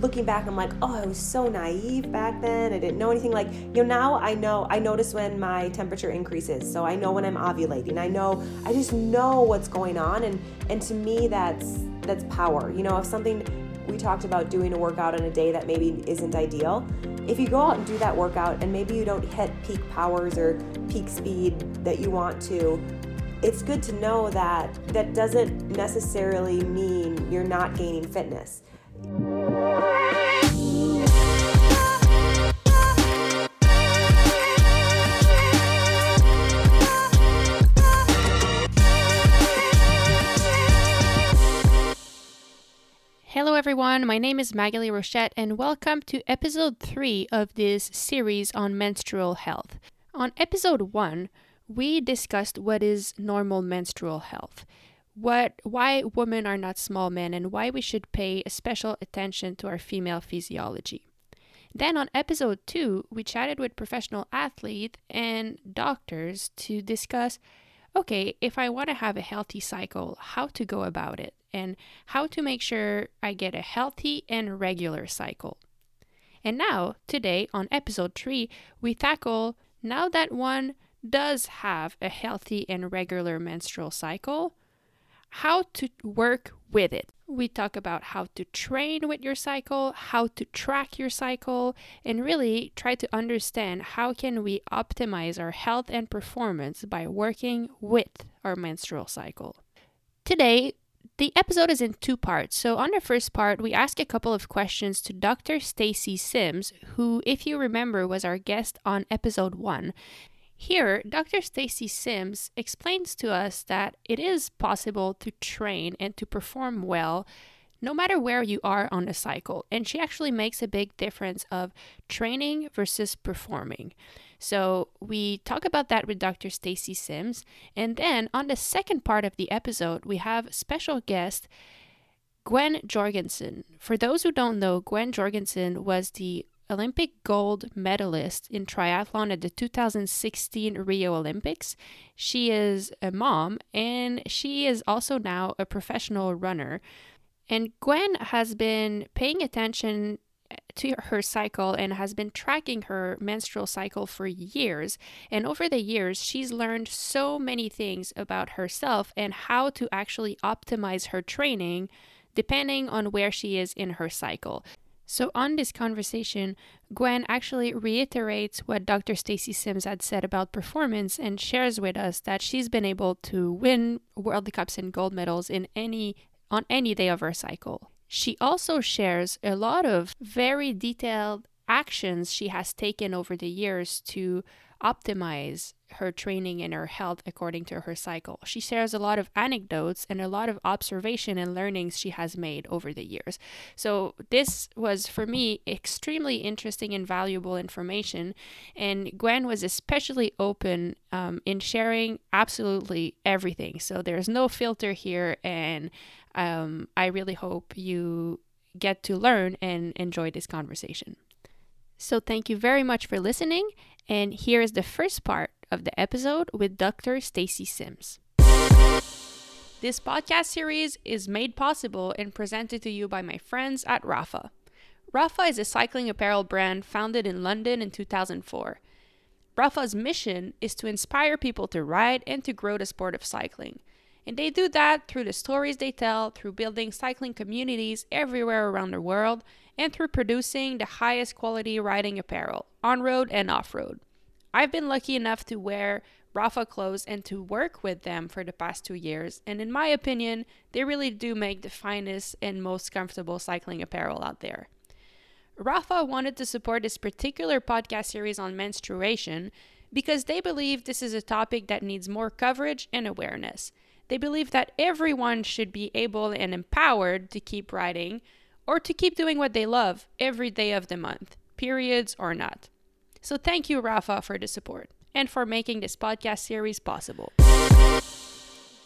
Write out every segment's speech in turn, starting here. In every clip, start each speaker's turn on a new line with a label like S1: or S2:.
S1: looking back, I'm like, oh, I was so naive back then. I didn't know anything. Like, you know, now I know, I notice when my temperature increases. So I know when I'm ovulating. I know, I just know what's going on. And, and to me, that's, that's power. You know, if something, we talked about doing a workout on a day that maybe isn't ideal. If you go out and do that workout and maybe you don't hit peak powers or peak speed that you want to, it's good to know that that doesn't necessarily mean you're not gaining fitness.
S2: Everyone. My name is Maghalie Rochette, and welcome to episode three of this series on menstrual health. On episode one, we discussed what is normal menstrual health, what why women are not small men and why we should pay special attention to our female physiology. Then on episode 2, we chatted with professional athletes and doctors to discuss okay, if I want to have a healthy cycle, how to go about it and how to make sure I get a healthy and regular cycle. And now, today on episode 3, we tackle now that one does have a healthy and regular menstrual cycle, how to work with it. We talk about how to train with your cycle, how to track your cycle, and really try to understand how can we optimize our health and performance by working with our menstrual cycle. Today, the episode is in two parts. So, on the first part, we ask a couple of questions to Dr. Stacy Sims, who, if you remember, was our guest on episode 1. Here, Dr. Stacy Sims explains to us that it is possible to train and to perform well no matter where you are on the cycle. And she actually makes a big difference of training versus performing. So we talk about that with Dr. Stacy Sims. And then on the second part of the episode, we have special guest Gwen Jorgensen. For those who don't know, Gwen Jorgensen was the Olympic gold medalist in triathlon at the 2016 Rio Olympics. She is a mom and she is also now a professional runner. And Gwen has been paying attention to her cycle and has been tracking her menstrual cycle for years. And over the years, she's learned so many things about herself and how to actually optimize her training depending on where she is in her cycle. So, on this conversation, Gwen actually reiterates what Dr. Stacy Sims had said about performance and shares with us that she's been able to win World Cups and gold medals in any on any day of her cycle. She also shares a lot of very detailed actions she has taken over the years to optimize her training and her health according to her cycle. She shares a lot of anecdotes and a lot of observation and learnings she has made over the years. So, this was for me extremely interesting and valuable information. And Gwen was especially open um, in sharing absolutely everything. So, there's no filter here. And um, I really hope you get to learn and enjoy this conversation. So, thank you very much for listening. And here is the first part of the episode with Dr. Stacy Sims. This podcast series is made possible and presented to you by my friends at Rapha. Rapha is a cycling apparel brand founded in London in 2004. Rapha's mission is to inspire people to ride and to grow the sport of cycling. And they do that through the stories they tell, through building cycling communities everywhere around the world, and through producing the highest quality riding apparel, on road and off road. I've been lucky enough to wear Rapha clothes and to work with them for the past two years, and in my opinion, they really do make the finest and most comfortable cycling apparel out there. Rapha wanted to support this particular podcast series on menstruation because they believe this is a topic that needs more coverage and awareness. They believe that everyone should be able and empowered to keep riding or to keep doing what they love every day of the month, periods or not. So thank you, Rapha, for the support and for making this podcast series possible.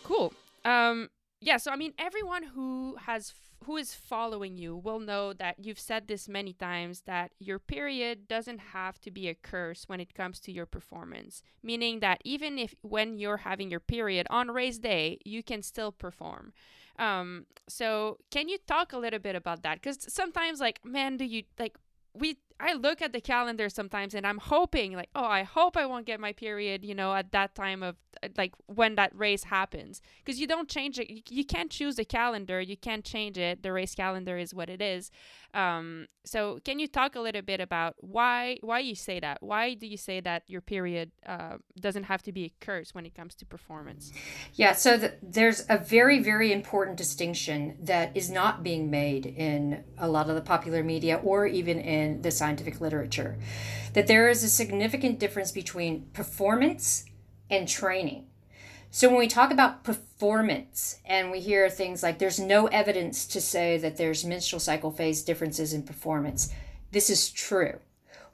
S2: Cool. Um, yeah, so I mean, everyone who has who is following you will know that you've said this many times that your period doesn't have to be a curse when it comes to your performance meaning that even if when you're having your period on race day you can still perform um so can you talk a little bit about that because sometimes like man do you like we I look at the calendar sometimes and I'm hoping like oh I hope I won't get my period you know at that time of like when that race happens. Because you don't change it you, you can't choose the calendar you can't change it the race calendar is what it is. Um, so can you talk a little bit about why why you say that? Why do you say that your period uh, doesn't have to be a curse when it comes to performance?
S3: Yeah so the, there's a very very important distinction that is not being made in a lot of the popular media or even in the scientific literature that there is a significant difference between performance and training. So when we talk about performance and we hear things like there's no evidence to say that there's menstrual cycle phase differences in performance, this is true.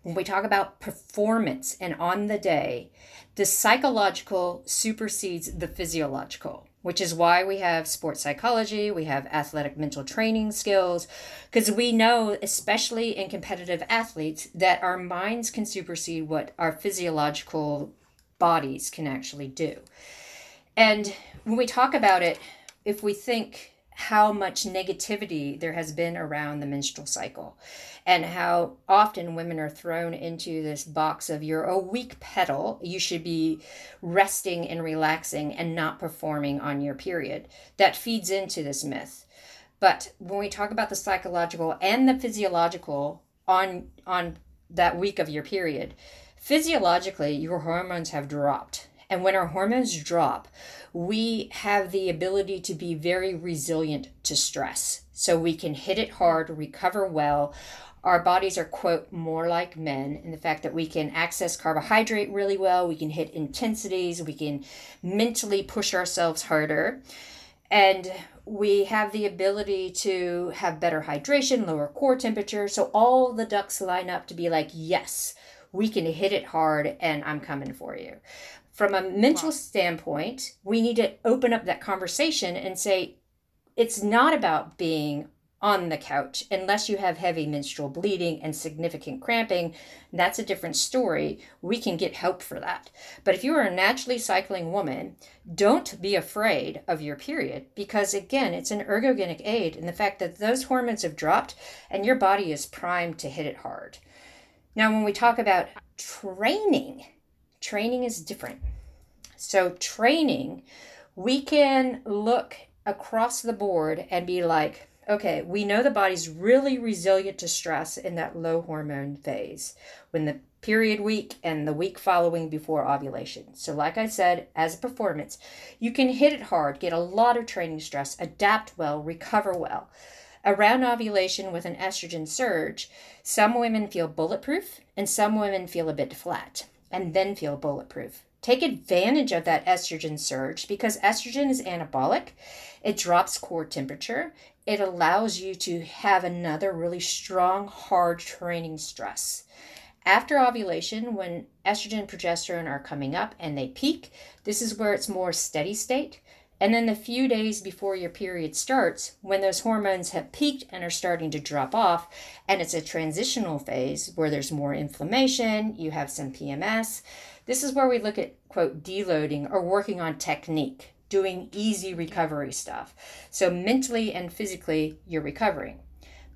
S3: When we talk about performance and on the day, the psychological supersedes the physiological, which is why we have sports psychology, we have athletic mental training skills, because we know, especially in competitive athletes, that our minds can supersede what our physiological bodies can actually do. And when we talk about it, if we think how much negativity there has been around the menstrual cycle and how often women are thrown into this box of you're a weak petal you should be resting and relaxing and not performing on your period that feeds into this myth but when we talk about the psychological and the physiological on on that week of your period Physiologically, your hormones have dropped. And when our hormones drop, we have the ability to be very resilient to stress. So we can hit it hard, recover well. Our bodies are, quote, more like men in the fact that we can access carbohydrate really well, we can hit intensities, we can mentally push ourselves harder. And we have the ability to have better hydration, lower core temperature. So all the ducks line up to be like, yes, we can hit it hard and I'm coming for you. From a mental wow. standpoint, we need to open up that conversation and say, it's not about being on the couch. Unless you have heavy menstrual bleeding and significant cramping that's a different story. We can get help for that. But if you are a naturally cycling woman don't be afraid of your period because again it's an ergogenic aid in the fact that those hormones have dropped and your body is primed to hit it hard. Now, when we talk about training, training is different. So, training, we can look across the board and be like, okay, we know the body's really resilient to stress in that low hormone phase when the period week and the week following before ovulation. So, like I said, as a performance, you can hit it hard, get a lot of training stress, adapt well, recover well. Around ovulation with an estrogen surge, some women feel bulletproof and some women feel a bit flat and then feel bulletproof. Take advantage of that estrogen surge because estrogen is anabolic. It drops core temperature. It allows you to have another really strong, hard training stress. After ovulation, when estrogen and progesterone are coming up and they peak, this is where it's more steady state. And then the few days before your period starts, when those hormones have peaked and are starting to drop off, and it's a transitional phase where there's more inflammation, you have some PMS, this is where we look at, quote, deloading or working on technique, doing easy recovery stuff. So mentally and physically, you're recovering.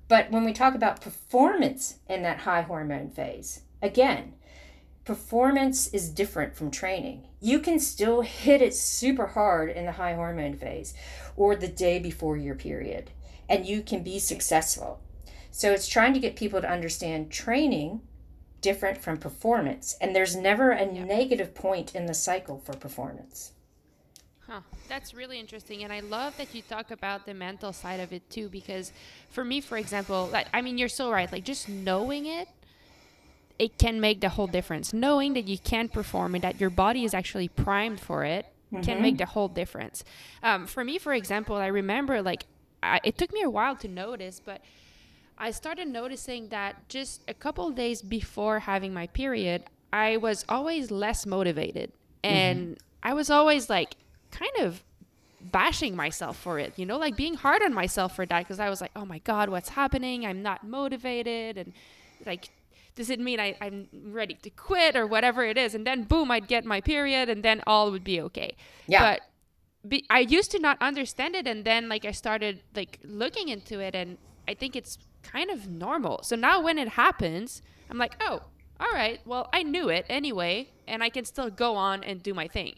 S3: But when we talk about performance in that high hormone phase, again, performance is different from training. You can still hit it super hard in the high hormone phase or the day before your period, and you can be successful. So it's trying to get people to understand training different from performance, and there's never a negative point in the cycle for performance.
S2: Huh. That's really interesting. And I love that you talk about the mental side of it too, because for me, for example, like, I mean, you're so right. Like, just knowing it it can make the whole difference. Knowing that you can perform and that your body is actually primed for it mm-hmm. can make the whole difference. Um, for me, for example, I remember like I, it took me a while to notice, but I started noticing that just a couple days before having my period, I was always less motivated, mm-hmm. and mm-hmm. I was always like kind of bashing myself for it, you know, like being hard on myself for that because I was like, oh my God, what's happening? I'm not motivated. And like, does it mean I, I'm ready to quit or whatever it is? And then boom, I'd get my period and then all would be okay.
S3: Yeah.
S2: But be, I used to not understand it. And then like I started like looking into it and I think it's kind of normal. So now when it happens, I'm like, oh, all right, well, I knew it anyway, and I can still go on and do my thing.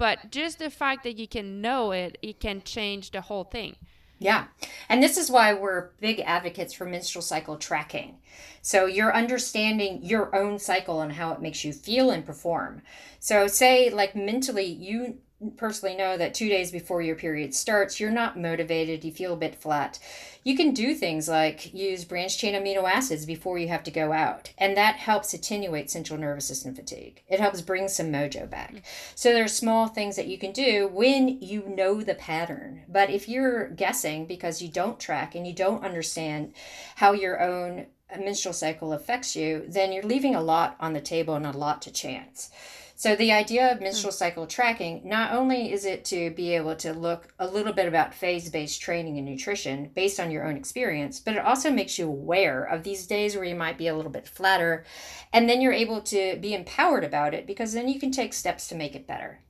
S2: But just the fact that you can know it, it can change the whole thing.
S3: Yeah. And this is why we're big advocates for menstrual cycle tracking. So you're understanding your own cycle and how it makes you feel and perform. So, say, like mentally, you personally know that two days before your period starts, you're not motivated, you feel a bit flat. You can do things like use branched chain amino acids before you have to go out, and that helps attenuate central nervous system fatigue. It helps bring some mojo back. So there are small things that you can do when you know the pattern. But if you're guessing because you don't track and you don't understand how your own menstrual cycle affects you, then you're leaving a lot on the table and a lot to chance. So the idea of hmm. menstrual cycle tracking not only is it to be able to look a little bit about phase-based training and nutrition based on your own experience, but it also makes you aware of these days where you might be a little bit flatter, and then you're able to be empowered about it because then you can take steps to make it better.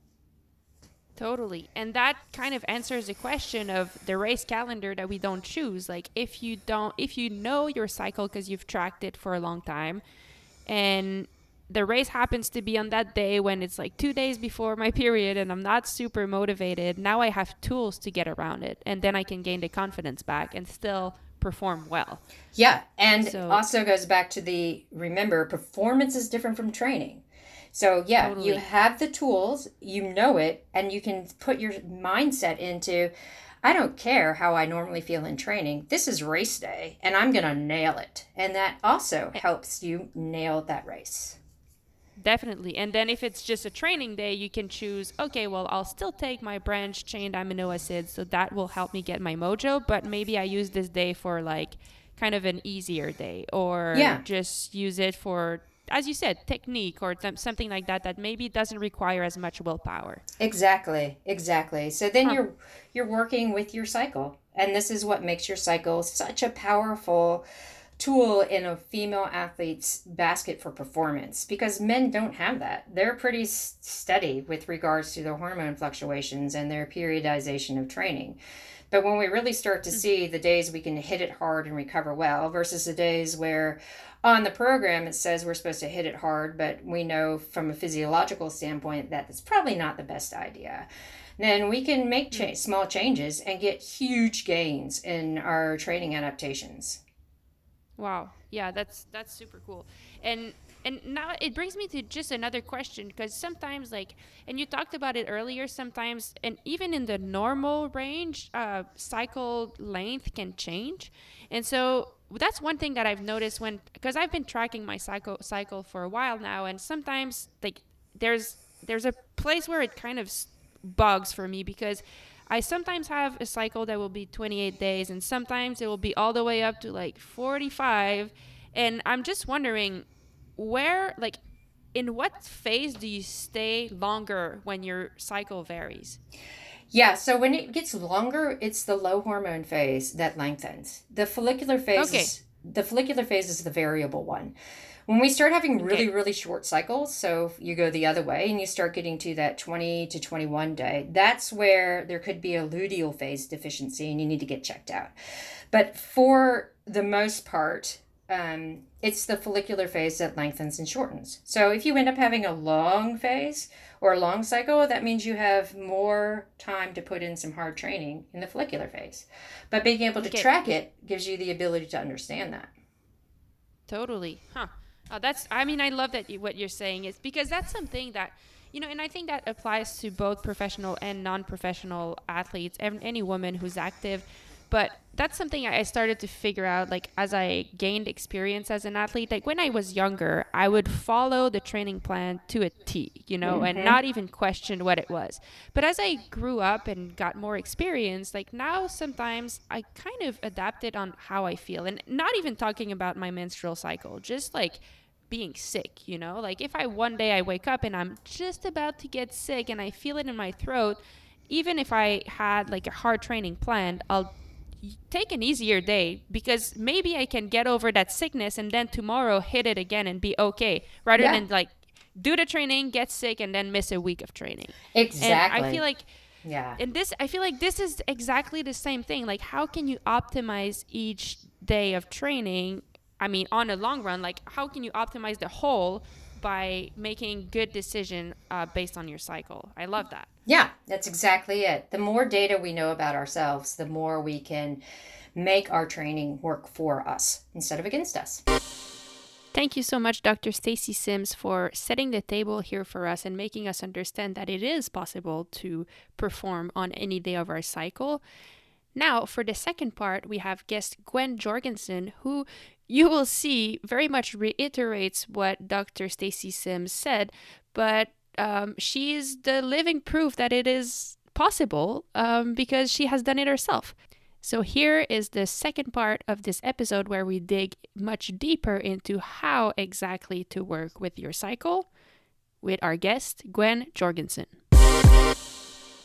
S2: Totally. And that kind of answers the question of the race calendar that we don't choose. Like if you don't if you know your cycle because you've tracked it for a long time and the race happens to be on that day when it's like 2 days before my period and I'm not super motivated, now I have tools to get around it and then I can gain the confidence back and still perform well.
S3: Yeah, and
S2: So-
S3: also goes back to the remember performance is different from training. So yeah,
S2: Totally.
S3: you have the tools, you know it, and you can put your mindset into I don't care how I normally feel in training. This is race day and I'm going to nail it. And that also helps you nail that race.
S2: Definitely. And then if it's just a training day, you can choose, okay, well, I'll still take my branched chained amino acids, so that will help me get my mojo, but maybe I use this day for like kind of an easier day or
S3: Yeah.
S2: just use it for as you said, technique or th- something like that that maybe doesn't require as much willpower.
S3: Exactly, exactly. So then
S2: Huh.
S3: you're you're working with your cycle, and this is what makes your cycle such a powerful tool in a female athlete's basket for performance because men don't have that. They're pretty s- steady with regards to their hormone fluctuations and their periodization of training. But when we really start to hmm. see the days we can hit it hard and recover well versus the days where on the program it says we're supposed to hit it hard, but we know from a physiological standpoint that it's probably not the best idea. Then we can make hmm. cha- small changes and get huge gains in our training adaptations.
S2: Wow. Yeah, that's that's super cool. And and now it brings me to just another question because sometimes like and you talked about it earlier sometimes and even in the normal range uh, cycle length can change and so that's one thing that i've noticed when because i've been tracking my cycle cycle for a while now and sometimes like there's there's a place where it kind of bugs for me because I sometimes have a cycle that will be 28 days, and sometimes it will be all the way up to like 45. And I'm just wondering where, like, in what phase do you stay longer when your cycle varies?
S3: Yeah, so when it gets longer, it's the low hormone phase that lengthens. The follicular phase
S2: Okay.
S3: is the follicular phase is the variable one. When we start having really,
S2: Okay.
S3: really short cycles, so you go the other way and you start getting to that 20 to 21 day, that's where there could be a luteal phase deficiency and you need to get checked out. But for the most part, um, it's the follicular phase that lengthens and shortens. So if you end up having a long phase or a long cycle, that means you have more time to put in some hard training in the follicular phase. But being able to
S2: Okay.
S3: track it gives you the ability to understand that.
S2: Totally. Huh. Uh, that's. I mean, I love that you, what you're saying is because that's something that you know, and I think that applies to both professional and non-professional athletes, and any woman who's active. But that's something I I started to figure out, like as I gained experience as an athlete. Like when I was younger, I would follow the training plan to a T, you know, and not even question what it was. But as I grew up and got more experience, like now sometimes I kind of adapted on how I feel, and not even talking about my menstrual cycle, just like being sick, you know? Like if I one day I wake up and I'm just about to get sick and I feel it in my throat, even if I had like a hard training planned, I'll take an easier day because maybe I can get over that sickness and then tomorrow hit it again and be okay rather
S3: Yeah.
S2: than like do the training, get sick, and then miss a week of training.
S3: Exactly.
S2: And I feel like
S3: yeah.
S2: and this i feel like this is exactly the same thing like how can you optimize each day of training i mean on a long run like how can you optimize the whole by making good decision uh, based on your cycle i love that
S3: Yeah, that's exactly it. The more data we know about ourselves, the more we can make our training work for us instead of against us.
S2: Thank you so much, Dr. Stacy Sims, for setting the table here for us and making us understand that it is possible to perform on any day of our cycle. Now, for the second part, we have guest Gwen Jorgensen, who you will see very much reiterates what Dr. Stacy Sims said, but um, she is the living proof that it is possible um, because she has done it herself. So, here is the second part of this episode where we dig much deeper into how exactly to work with your cycle with our guest, Gwen Jorgensen.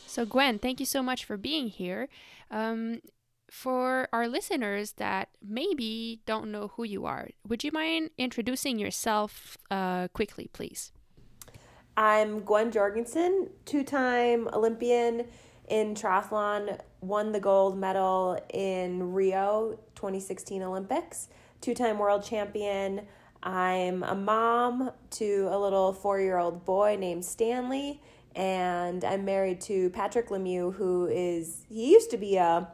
S2: So, Gwen, thank you so much for being here. Um, for our listeners that maybe don't know who you are, would you mind introducing yourself uh, quickly, please?
S1: I'm Gwen Jorgensen, two time Olympian in triathlon, won the gold medal in Rio 2016 Olympics, two time world champion. I'm a mom to a little four year old boy named Stanley, and I'm married to Patrick Lemieux, who is, he used to be a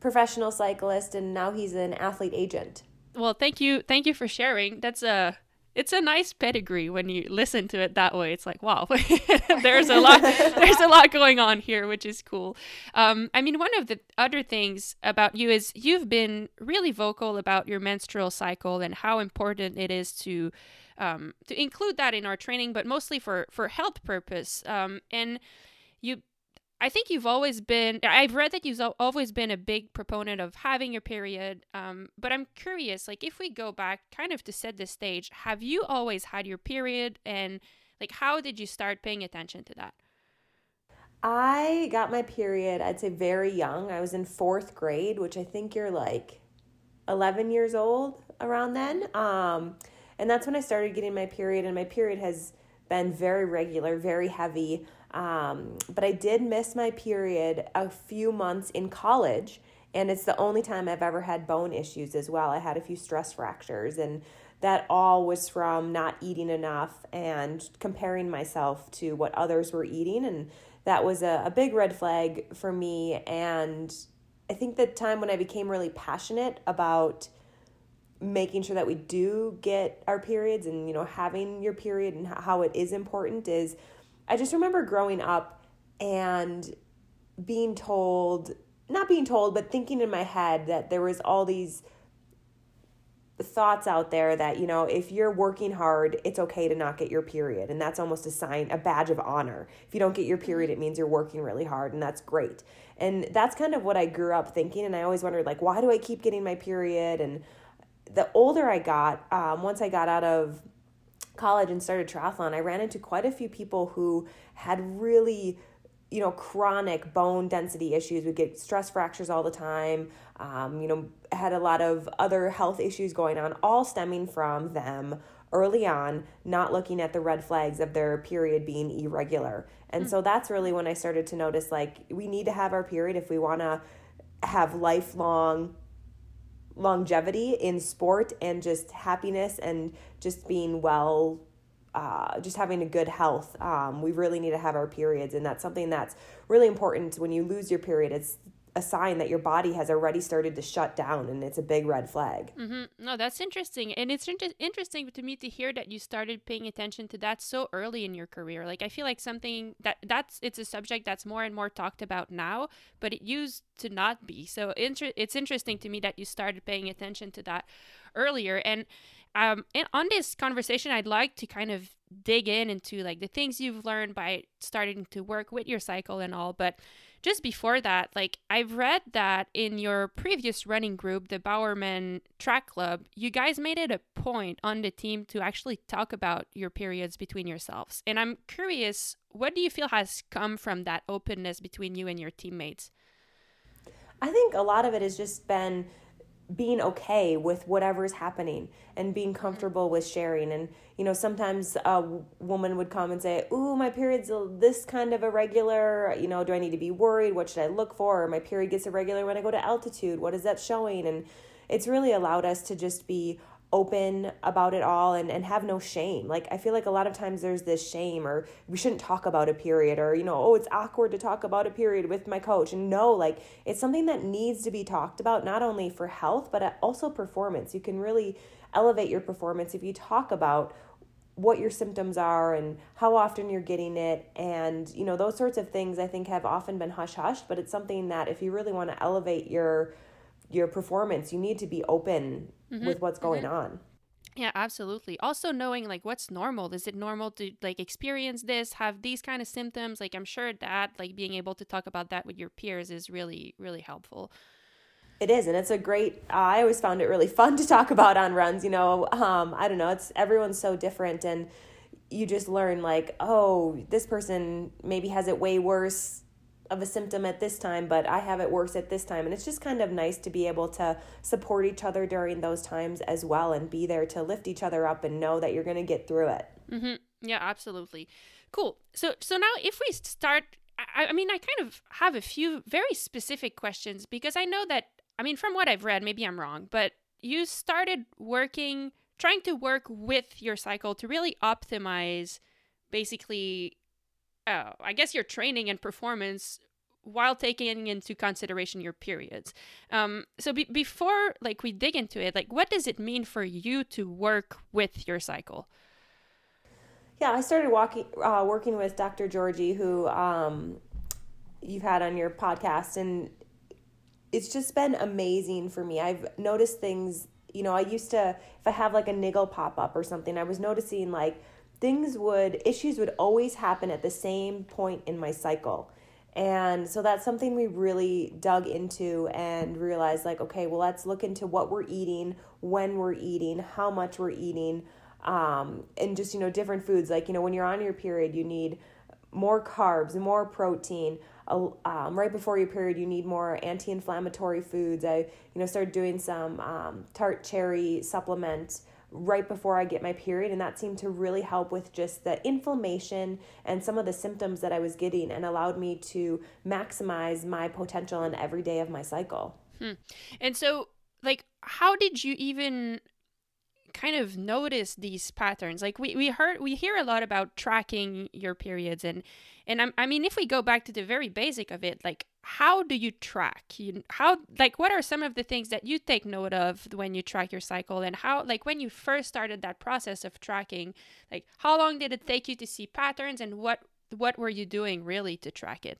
S1: professional cyclist and now he's an athlete agent.
S2: Well, thank you, thank you for sharing. That's a it's a nice pedigree when you listen to it that way. It's like, wow, there's a lot, there's a lot going on here, which is cool. Um, I mean, one of the other things about you is you've been really vocal about your menstrual cycle and how important it is to um, to include that in our training, but mostly for for health purpose. Um, and you I think you've always been, I've read that you've always been a big proponent of having your period. Um, but I'm curious, like, if we go back kind of to set the stage, have you always had your period? And, like, how did you start paying attention to that?
S1: I got my period, I'd say very young. I was in fourth grade, which I think you're like 11 years old around then. Um, and that's when I started getting my period, and my period has been very regular, very heavy. Um, but I did miss my period a few months in college, and it's the only time I've ever had bone issues as well. I had a few stress fractures, and that all was from not eating enough and comparing myself to what others were eating. And that was a, a big red flag for me. And I think the time when I became really passionate about making sure that we do get our periods and you know having your period and how it is important is I just remember growing up and being told not being told but thinking in my head that there was all these thoughts out there that you know if you're working hard it's okay to not get your period. And that's almost a sign a badge of honor. If you don't get your period it means you're working really hard and that's great. And that's kind of what I grew up thinking and I always wondered like why do I keep getting my period? And the older I got, um, once I got out of college and started triathlon, I ran into quite a few people who had really, you know, chronic bone density issues. Would get stress fractures all the time. Um, you know, had a lot of other health issues going on, all stemming from them early on not looking at the red flags of their period being irregular. And mm. so that's really when I started to notice like we need to have our period if we want to have lifelong longevity in sport and just happiness and just being well uh, just having a good health. Um, we really need to have our periods and that's something that's really important when you lose your period. It's a sign that your body has already started to shut down and it's a big red flag
S2: mm-hmm. no that's interesting and it's inter- interesting to me to hear that you started paying attention to that so early in your career like i feel like something that that's it's a subject that's more and more talked about now but it used to not be so inter- it's interesting to me that you started paying attention to that earlier and um, and on this conversation, I'd like to kind of dig in into like the things you've learned by starting to work with your cycle and all. But just before that, like I've read that in your previous running group, the Bowerman Track Club, you guys made it a point on the team to actually talk about your periods between yourselves. And I'm curious, what do you feel has come from that openness between you and your teammates?
S1: I think a lot of it has just been being okay with whatever's happening and being mm-hmm. comfortable with sharing. And you know sometimes a woman would come and say ooh my period's this kind of irregular. You know do i need to be worried? What should i look for? Or my period gets irregular when i go to altitude. What is that showing? And it's really allowed us to just be open about it all and, and have no shame. Like, I feel like a lot of times there's this shame, or we shouldn't talk about a period, or, you know, oh, it's awkward to talk about a period with my coach. And no, like, it's something that needs to be talked about, not only for health, but also performance. You can really elevate your performance if you talk about what your symptoms are and how often you're getting it and you know those sorts of things i think have often been hush hush but it's something that if you really want to elevate your your performance you need to be open mm-hmm. with what's going mm-hmm. on.
S2: Yeah, absolutely. Also knowing like what's normal. Is it normal to like experience this, have these kind of symptoms? Like I'm sure that like being able to talk about that with your peers is really really helpful.
S1: It is, and it's a great. Uh, I always found it really fun to talk about on runs. You know, um, I don't know. It's everyone's so different, and you just learn like, oh, this person maybe has it way worse of a symptom at this time, but I have it worse at this time. And it's just kind of nice to be able to support each other during those times as well and be there to lift each other up and know that you're going to get through it.
S2: Mm-hmm. Yeah, absolutely. Cool. So, so now if we start, I, I mean, I kind of have a few very specific questions because I know that, I mean, from what I've read, maybe I'm wrong, but you started working, trying to work with your cycle to really optimize basically oh, I guess your training and performance while taking into consideration your periods. Um, so be- before like we dig into it, like what does it mean for you to work with your cycle?
S1: Yeah, I started walking, uh, working with Dr. Georgie, who um, you've had on your podcast, and it's just been amazing for me. I've noticed things. You know, I used to if I have like a niggle pop up or something, I was noticing like things would issues would always happen at the same point in my cycle. And so that's something we really dug into and realized like okay well let's look into what we're eating when we're eating how much we're eating um, and just you know different foods. Like you know when you're on your period you need more carbs more protein. Um, right before your period you need more anti-inflammatory foods. I you know started doing some um, tart cherry supplement right before I get my period. And that seemed to really help with just the inflammation and some of the symptoms that I was getting and allowed me to maximize my potential in every day of my cycle.
S2: Hmm. And so, like, how did you even kind of notice these patterns like we, we heard we hear a lot about tracking your periods and and I'm, i mean if we go back to the very basic of it like how do you track? You how like what are some of the things that you take note of when you track your cycle? And how like when you first started that process of tracking like how long did it take you to see patterns and what what were you doing really to track it?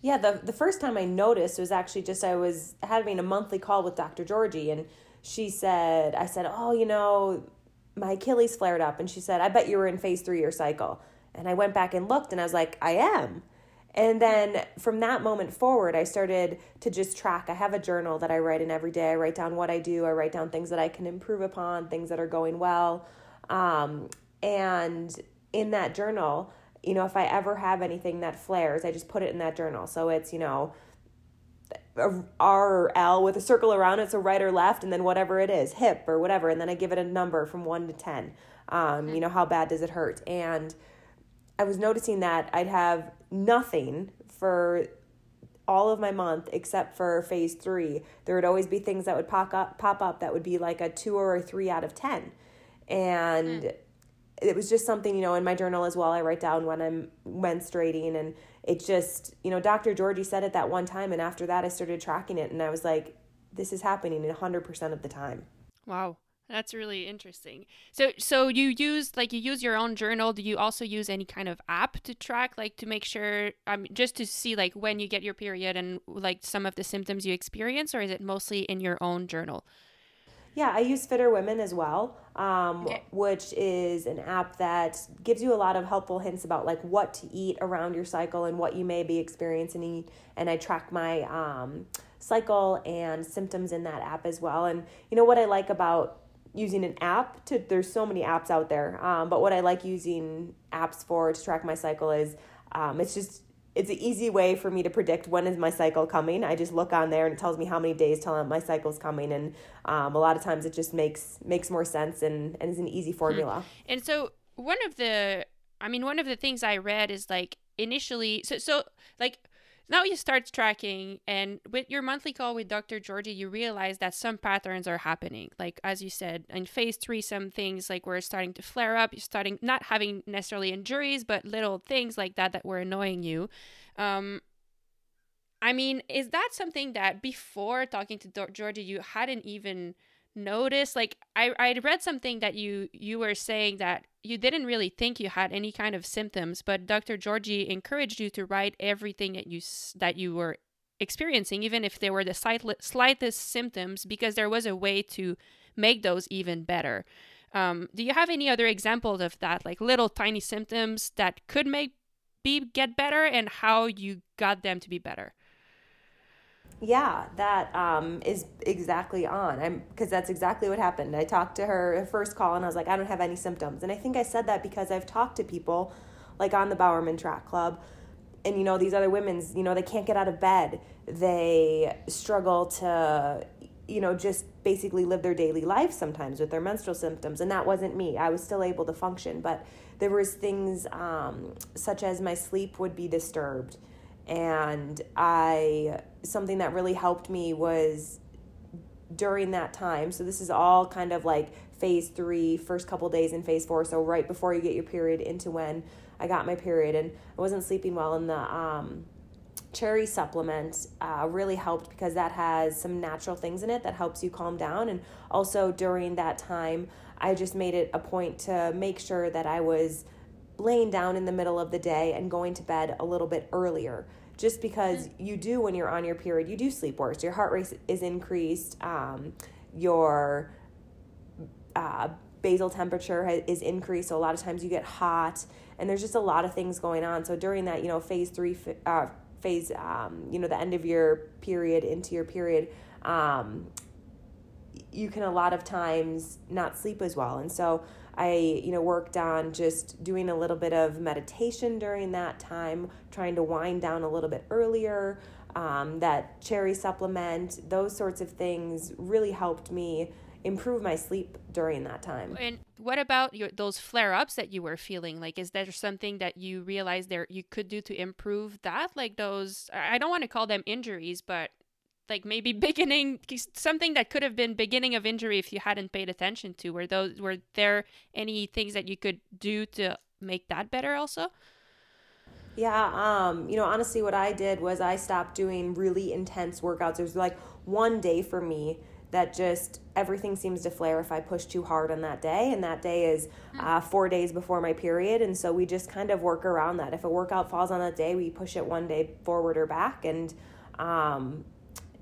S1: Yeah the the first time i noticed was actually just i was having a monthly call with dr georgie and she said i said oh you know my achilles flared up. And she said i bet you were in phase three your cycle and i went back and looked and i was like i am and then from that moment forward, I started to just track. I have a journal that I write in every day. I write down what I do, I write down things that I can improve upon, things that are going well. Um, and in that journal, you know, if I ever have anything that flares, I just put it in that journal. So it's, you know, R or L with a circle around it, so right or left, and then whatever it is, hip or whatever, and then I give it a number from one to ten. Um, you know, how bad does it hurt? And I was noticing that I'd have nothing for all of my month except for phase three. There would always be things that would pop up, pop up that would be like a two or a three out of ten, and mm. it was just something you know in my journal as well. I write down when I'm menstruating, and it just you know Dr. Georgie said it that one time, and after that I started tracking it, and I was like, this is happening hundred percent of the time.
S2: Wow. That's really interesting. So so you use like you use your own journal. Do you also use any kind of app to track like to make sure um just to see like when you get your period and like some of the symptoms you experience or is it mostly in your own journal?
S1: Yeah, I use Fitter Women as well, um,
S2: Okay.
S1: which is an app that gives you a lot of helpful hints about like what to eat around your cycle and what you may be experiencing. And I track my um, cycle and symptoms in that app as well. And you know what I like about using an app to there's so many apps out there, um, but what I like using apps for to track my cycle is um, it's just it's an easy way for me to predict when is my cycle coming. I just look on there and it tells me how many days till my cycle's coming, and um, a lot of times it just makes makes more sense and, and is an easy formula.
S2: And so one of the I mean one of the things I read is like initially so so like now you start tracking and with your monthly call with Dr. Georgie you realize that some patterns are happening. Like as you said, in phase 3 some things like were starting to flare up, you're starting not having necessarily injuries but little things like that that were annoying you. Um I mean, is that something that before talking to Dr. Georgie you hadn't even noticed? Like I I read something that you you were saying that you didn't really think you had any kind of symptoms, but Dr. Georgie encouraged you to write everything that you that you were experiencing, even if they were the slight- slightest symptoms, because there was a way to make those even better. Um, do you have any other examples of that, like little tiny symptoms that could make be get better, and how you got them to be better?
S1: Yeah, that um, is exactly on. I'm because that's exactly what happened. I talked to her first call and I was like, I don't have any symptoms, and I think I said that because I've talked to people, like on the Bowerman Track Club, and you know these other women's, you know they can't get out of bed, they struggle to, you know, just basically live their daily life sometimes with their menstrual symptoms, and that wasn't me. I was still able to function, but there was things um, such as my sleep would be disturbed and I something that really helped me was during that time. So this is all kind of like phase three, first couple days in phase four. So right before you get your period into when I got my period, and I wasn't sleeping well. And the um, cherry supplement uh, really helped because that has some natural things in it that helps you calm down. And also during that time, I just made it a point to make sure that I was laying down in the middle of the day and going to bed a little bit earlier just because you do when you're on your period you do sleep worse. Your heart rate is increased um, your uh, basal temperature ha- is increased so a lot of times you get hot and there's just a lot of things going on. So during that you know phase three uh, phase um, you know the end of your period into your period um, you can a lot of times not sleep as well. And so i you know worked on just doing a little bit of meditation during that time trying to wind down a little bit earlier um, that cherry supplement those sorts of things really helped me improve my sleep during that time
S2: And what about your those flare ups that you were feeling? Like, is there something that you realized there you could do to improve that? Like those, I I don't want to call them injuries, but like maybe beginning something that could have been beginning of injury if you hadn't paid attention to. Were those were there any things that you could do to make that better also?
S1: Yeah, um, you know, honestly, what I did was I stopped doing really intense workouts. There's like one day for me that just everything seems to flare if I push too hard on that day, and that day is uh, four days before my period, and so we just kind of work around that. If a workout falls on that day, we push it one day forward or back, and um,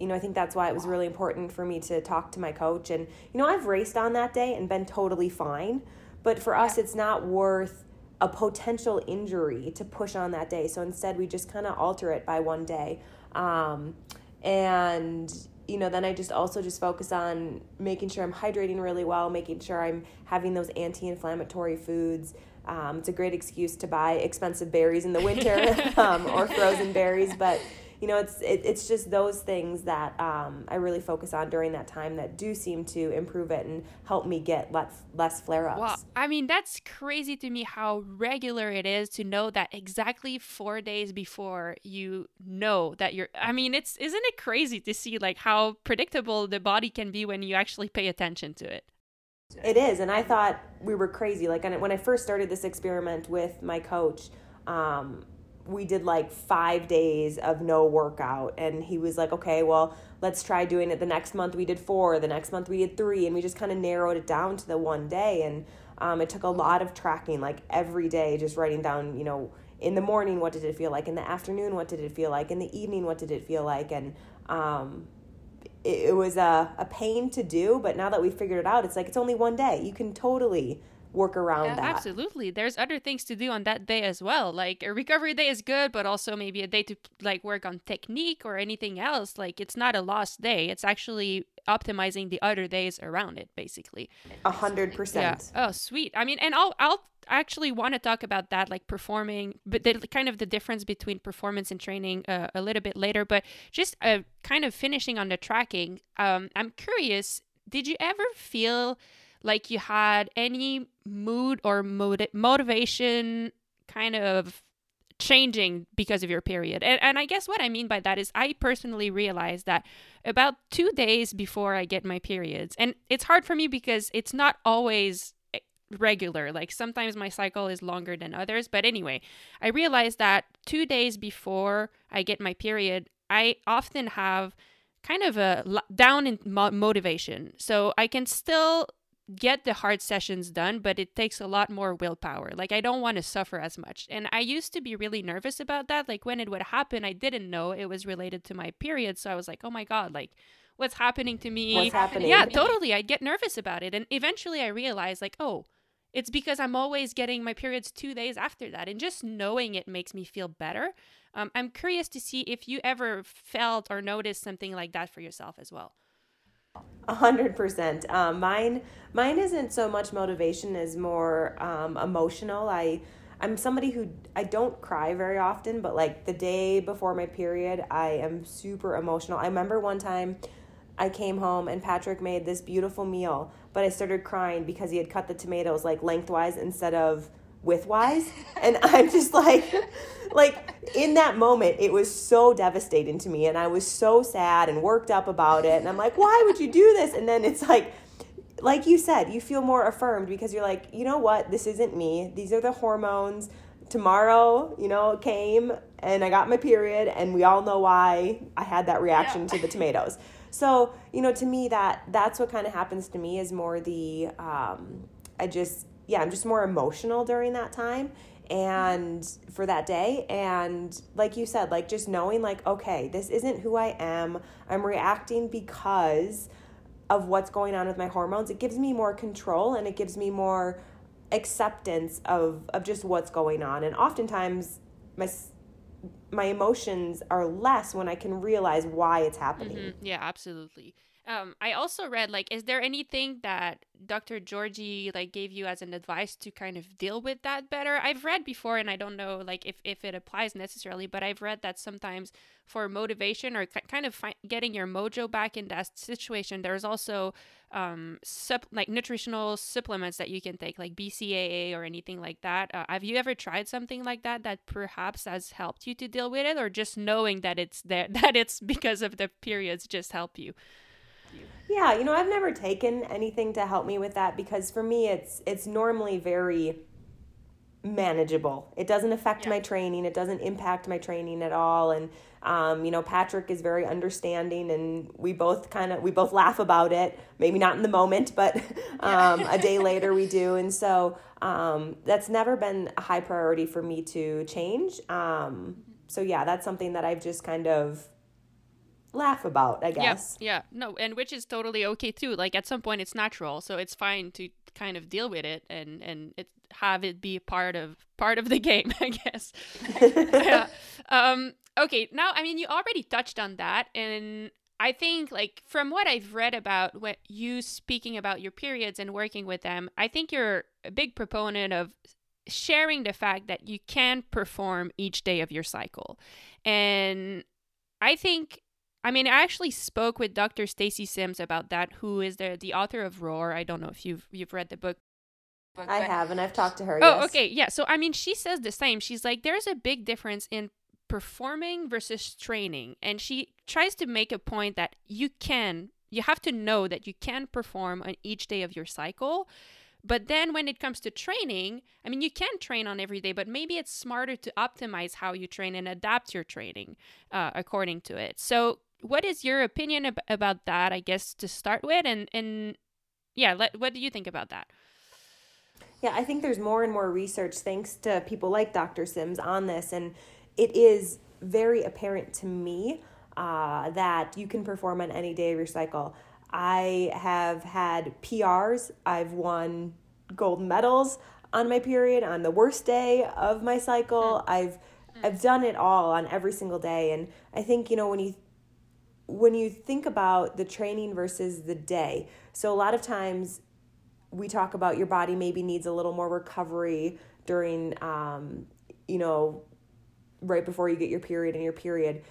S1: you know, I think that's why it was really important for me to talk to my coach. And you know, I've raced on that day and been totally fine, but for us, it's not worth a potential injury to push on that day. So instead, we just kind of alter it by one day. Um, and you know, then I just also just focus on making sure I'm hydrating really well, making sure I'm having those anti-inflammatory foods. Um, it's a great excuse to buy expensive berries in the winter um, or frozen berries, but you know, it's it, it's just those things that um, I really focus on during that time that do seem to improve it and help me get less less flare ups.
S2: Wow. I mean, that's crazy to me how regular it is to know that exactly four days before you know that you're. I mean, it's isn't it crazy to see like how predictable the body can be when you actually pay attention to it?
S1: It is, and I thought we were crazy. Like when I first started this experiment with my coach, um, we did like five days of no workout, and he was like, "Okay, well, let's try doing it." The next month we did four. The next month we did three, and we just kind of narrowed it down to the one day. And um, it took a lot of tracking, like every day, just writing down, you know, in the morning what did it feel like, in the afternoon what did it feel like, in the evening what did it feel like, and um, it, it was a, a pain to do, but now that we figured it out, it's like it's only one day. You can totally work around
S2: Yeah,
S1: that.
S2: Absolutely. There's other things to do on that day as well. Like a recovery day is good, but also maybe a day to like work on technique or anything else. Like it's not a lost day. It's actually optimizing the other days around it basically.
S1: A hundred
S2: Yeah.
S1: percent.
S2: Oh, sweet. I mean, and I'll I'll actually want to talk about that, like performing, but the kind of the difference between performance and training uh, a little bit later. But just uh, kind of finishing on the tracking. Um, I'm curious. Did you ever feel like you had any mood or moti- motivation kind of changing because of your period. And, and I guess what I mean by that is I personally realized that about two days before I get my periods, and it's hard for me because it's not always eh, regular. Like sometimes my cycle is longer than others. But anyway, I realized that two days before I get my period, I often have kind of a down in motivation. So I can still get the hard sessions done, but it takes a lot more willpower. Like I don't want to suffer as much. And I used to be really nervous about that. Like when it would happen, I didn't know it was related to my period. So I was like, oh my God, like what's happening to me?
S1: What's happening?
S2: Yeah, totally. I'd get nervous about it. And eventually I realized like, oh, it's because I'm always getting my periods two days after that. And just knowing it makes me feel better. Um, I'm curious to see if you ever felt or noticed something like that for yourself as well.
S1: A hundred percent. Um, mine, mine isn't so much motivation as more um, emotional. I, I'm somebody who I don't cry very often, but like the day before my period, I am super emotional. I remember one time I came home and Patrick made this beautiful meal, but I started crying because he had cut the tomatoes like lengthwise instead of widthwise, and I'm just like, like in that moment, it was so devastating to me, and I was so sad and worked up about it, and I'm like, why would you do this? And then it's like like you said, you feel more affirmed because you're like, you know what, this isn't me. These are the hormones. Tomorrow, you know, came and I got my period, and we all know why I had that reaction to the tomatoes. So, you know, to me, that that's what kind of happens to me is more the um, I just yeah, I'm just more emotional during that time and for that day. And like you said like just knowing like okay this isn't who i am. I'm reacting because of what's going on with my hormones. It gives me more control and it gives me more acceptance of of just what's going on. And oftentimes my my emotions are less when i can realize why it's happening.
S2: Mhm. Yeah, absolutely. Um, I also read like, is there anything that Dr. Georgie like gave you as an advice to kind of deal with that better? I've read before, and I don't know like if if it applies necessarily, but I've read that sometimes for motivation or ki- kind of fi- getting your mojo back in that situation, there's also um sup- like nutritional supplements that you can take, like BCAA or anything like that. Uh, have you ever tried something like that that perhaps has helped you to deal with it, or just knowing that it's there that it's because of the periods just help you?
S1: Yeah, you know, I've never taken anything to help me with that because for me it's it's normally very manageable. It doesn't affect my training. It doesn't impact my training at all and um, you know, Patrick is very understanding and we both kind of we both laugh about it. Maybe not in the moment, but um, a day later we do. And so um, that's never been a high priority for me to change. Um, so yeah, that's something that I've just kind of laugh about, I guess.
S2: Yeah, yeah, no, and which is totally okay too. Like at some point, it's natural, so it's fine to kind of deal with it and and it have it be part of part of the game, I guess. yeah. Um. Okay. Now, I mean, you already touched on that, and I think like from what I've read about what you speaking about your periods and working with them, I think you're a big proponent of sharing the fact that you can perform each day of your cycle, and I think I mean, I actually spoke with Dr. Stacy Sims about that, who is the the author of Roar. I don't know if you've you've read the book.
S1: I have, and I've talked to her.
S2: Oh,
S1: yes.
S2: okay, yeah. So I mean, she says the same. She's like, there's a big difference in performing versus training, and she tries to make a point that you can, you have to know that you can perform on each day of your cycle. But then when it comes to training, I mean, you can train on every day, but maybe it's smarter to optimize how you train and adapt your training uh, according to it. So, what is your opinion ab- about that? I guess to start with, and and yeah, let, what do you think about that?
S1: Yeah, I think there's more and more research thanks to people like Dr. Sims on this, and it is very apparent to me uh, that you can perform on any day of your cycle. I have had PRs. I've won gold medals on my period on the worst day of my cycle. Hmm. I've I've done it all on every single day and I think you know when you when you think about the training versus the day. So a lot of times we talk about your body maybe needs a little more recovery during um, you know right before you get your period and your period.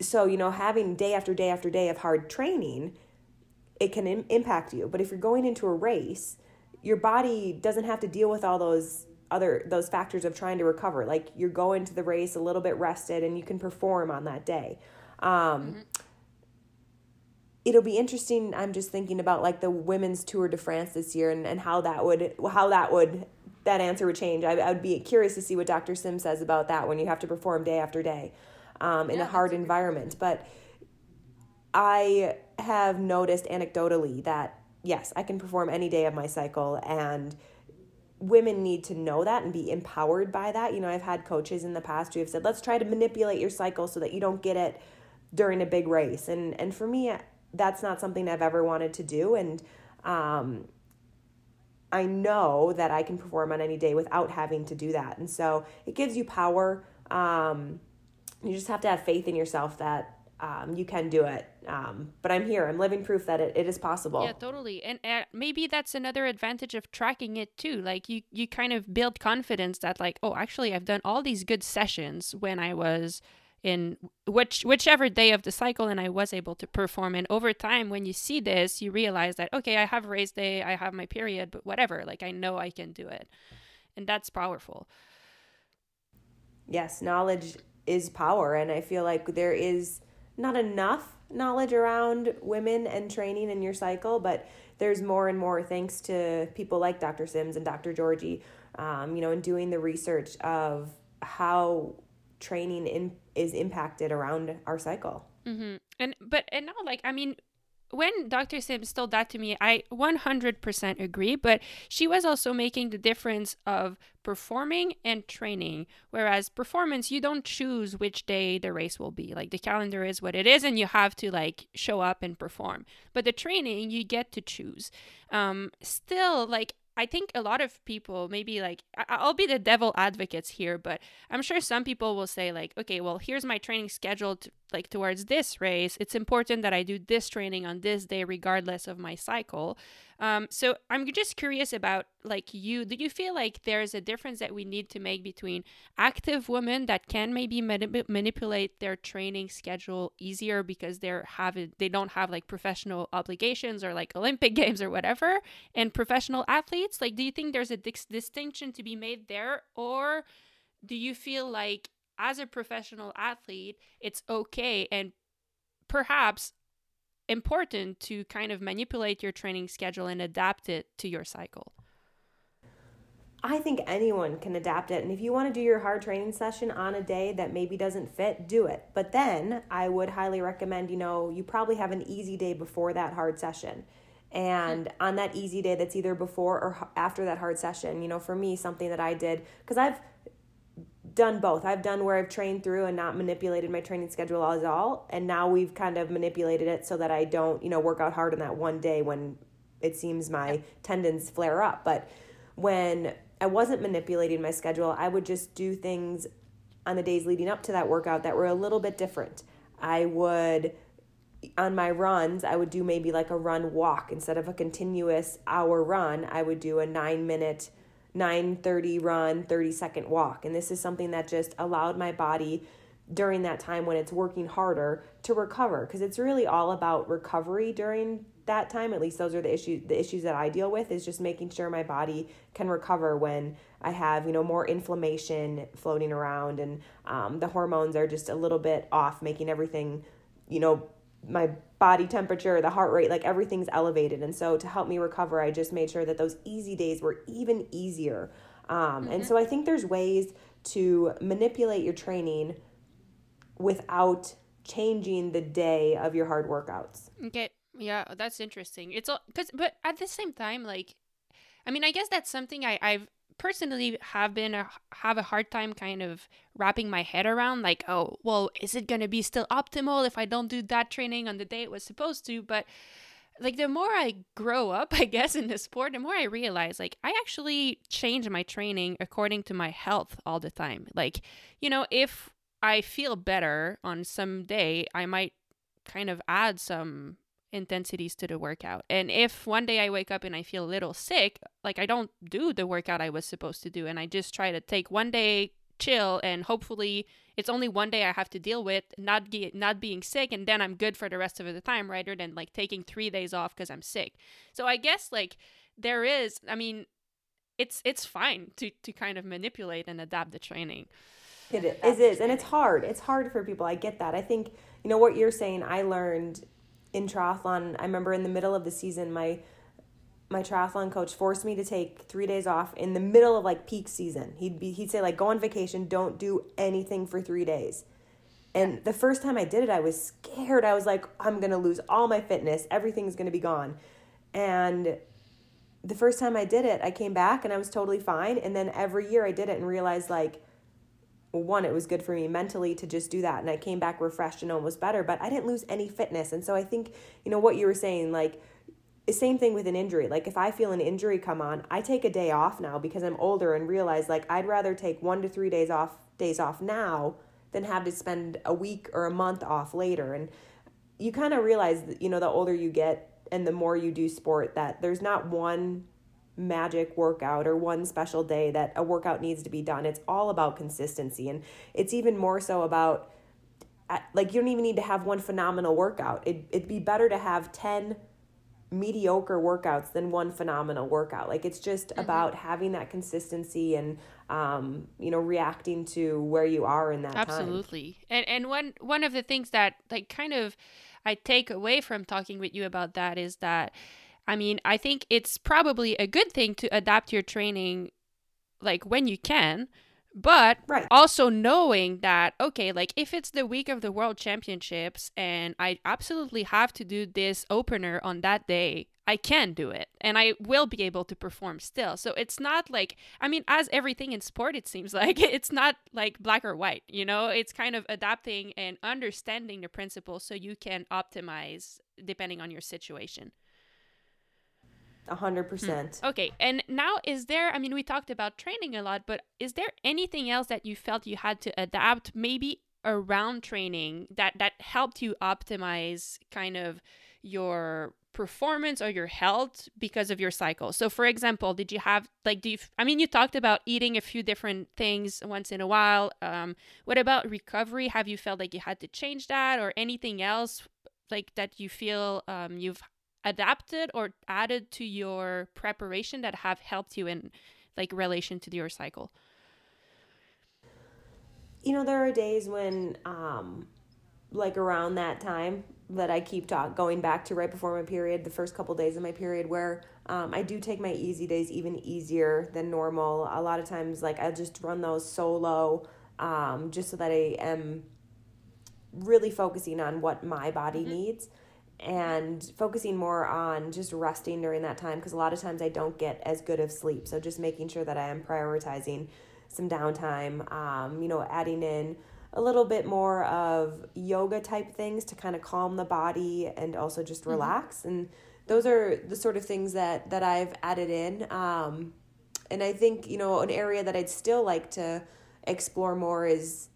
S1: So, you know, having day after day after day of hard training, it can Im- impact you. But if you're going into a race, your body doesn't have to deal with all those other those factors of trying to recover like you're going to the race a little bit rested and you can perform on that day um, mm-hmm. It'll be interesting i'm just thinking about like the women's tour de france this year and, and how that would how that would that answer would change I, I would be curious to see what dr sim says about that when you have to perform day after day um, in yeah, a hard environment but i have noticed anecdotally that yes, I can perform any day of my cycle and women need to know that and be empowered by that. You know, I've had coaches in the past who have said, "Let's try to manipulate your cycle so that you don't get it during a big race." And and for me, that's not something I've ever wanted to do and um I know that I can perform on any day without having to do that. And so it gives you power. Um, you just have to have faith in yourself that um, you can do it. Um, but I'm here. I'm living proof that it, it is possible.
S2: Yeah, totally. And uh, maybe that's another advantage of tracking it too. Like you, you kind of build confidence that like, oh, actually, I've done all these good sessions when I was in which whichever day of the cycle and I was able to perform. And over time, when you see this, you realize that okay, I have race day, I have my period, but whatever. Like I know I can do it, and that's powerful.
S1: Yes, knowledge is power, and I feel like there is not enough knowledge around women and training in your cycle, but there's more and more thanks to people like Dr. Sims and Dr. Georgie, um, you know, in doing the research of how training in, is impacted around our cycle.
S2: Mm-hmm. And but and now, like, I mean, when Dr. Sims told that to me, I 100% agree, but she was also making the difference of performing and training. Whereas performance, you don't choose which day the race will be. Like the calendar is what it is, and you have to like show up and perform. But the training, you get to choose. Um, still, like I think a lot of people, maybe like, I'll be the devil advocates here, but I'm sure some people will say, like, okay, well, here's my training scheduled like towards this race. It's important that I do this training on this day, regardless of my cycle. Um, so I'm just curious about like you. Do you feel like there's a difference that we need to make between active women that can maybe manip- manipulate their training schedule easier because they're having they don't have like professional obligations or like Olympic games or whatever, and professional athletes? Like, do you think there's a dis- distinction to be made there, or do you feel like as a professional athlete, it's okay and perhaps important to kind of manipulate your training schedule and adapt it to your cycle?
S1: I think anyone can adapt it. And if you want to do your hard training session on a day that maybe doesn't fit, do it. But then I would highly recommend, you know, you probably have an easy day before that hard session. And hmm. on that easy day that's either before or after that hard session, you know, for me, something that I did, because I've done both. I've done where I've trained through and not manipulated my training schedule at all. And now we've kind of manipulated it so that I don't, you know, work out hard on that one day when it seems my tendons flare up. But when I wasn't manipulating my schedule, I would just do things on the days leading up to that workout that were a little bit different. I would on my runs, I would do maybe like a run walk instead of a continuous hour run. I would do a 9 minute 9:30 run, 30 second walk. And this is something that just allowed my body during that time when it's working harder to recover because it's really all about recovery during that time at least those are the issues the issues that I deal with is just making sure my body can recover when I have you know more inflammation floating around and um, the hormones are just a little bit off making everything you know my body temperature, the heart rate, like everything's elevated. And so to help me recover, I just made sure that those easy days were even easier. Um, mm-hmm. And so I think there's ways to manipulate your training without changing the day of your hard workouts.
S2: Okay. Yeah, that's interesting. It's all because, but at the same time, like, I mean, I guess that's something I, I've personally have been a, have a hard time kind of wrapping my head around like oh well is it going to be still optimal if i don't do that training on the day it was supposed to? But like the more i grow up i guess in the sport the more i realize like i actually change my training according to my health all the time. Like you know if i feel better on some day i might kind of add some intensities to the workout. And if one day I wake up and I feel a little sick, like I don't do the workout I was supposed to do and I just try to take one day chill and hopefully it's only one day I have to deal with not get, not being sick and then I'm good for the rest of the time rather than like taking 3 days off cuz I'm sick. So I guess like there is I mean it's it's fine to to kind of manipulate and adapt the training.
S1: It is, it is, and it's hard. It's hard for people. I get that. I think you know what you're saying. I learned in triathlon, I remember in the middle of the season, my my triathlon coach forced me to take three days off in the middle of like peak season. He'd be he'd say like go on vacation, don't do anything for three days. And the first time I did it, I was scared. I was like, I'm gonna lose all my fitness. Everything's gonna be gone. And the first time I did it, I came back and I was totally fine. And then every year I did it and realized like one, it was good for me mentally to just do that. And I came back refreshed and almost better, but I didn't lose any fitness. And so I think, you know, what you were saying, like, same thing with an injury. Like, if I feel an injury come on, I take a day off now because I'm older and realize, like, I'd rather take one to three days off, days off now than have to spend a week or a month off later. And you kind of realize, you know, the older you get and the more you do sport, that there's not one magic workout or one special day that a workout needs to be done. It's all about consistency. And it's even more so about, uh, like, you don't even need to have one phenomenal workout. It, it'd be better to have 10 mediocre workouts than one phenomenal workout. Like, it's just mm-hmm. about having that consistency and, um, you know, reacting to where you are in that
S2: Absolutely. Time. And, and one, one of the things that, like, kind of I take away from talking with you about that is that, I mean, I think it's probably a good thing to adapt your training like when you can, but
S1: right.
S2: also knowing that okay, like if it's the week of the World Championships and I absolutely have to do this opener on that day, I can do it and I will be able to perform still. So it's not like, I mean, as everything in sport, it seems like it's not like black or white, you know, it's kind of adapting and understanding the principles so you can optimize depending on your situation.
S1: A hundred percent.
S2: Hmm. Okay, and now is there? I mean, we talked about training a lot, but is there anything else that you felt you had to adapt, maybe around training that that helped you optimize kind of your performance or your health because of your cycle. So for example, did you have like do you I mean you talked about eating a few different things once in a while. Um what about recovery? Have you felt like you had to change that or anything else like that you feel um you've adapted or added to your preparation that have helped you in like relation to your cycle?
S1: You know, there are days when um like around that time that I keep talk going back to right before my period, the first couple days of my period where um, I do take my easy days even easier than normal. A lot of times like I just run those solo um, just so that I am really focusing on what my body mm-hmm. needs and focusing more on just resting during that time because a lot of times I don't get as good of sleep. So just making sure that I am prioritizing some downtime, um, you know, adding in a little bit more of yoga type things to kind of calm the body and also just mm-hmm. relax. Mm-hmm. And those are the sort of things that that I've added in. Um, and I think you know an area that I'd still like to explore more is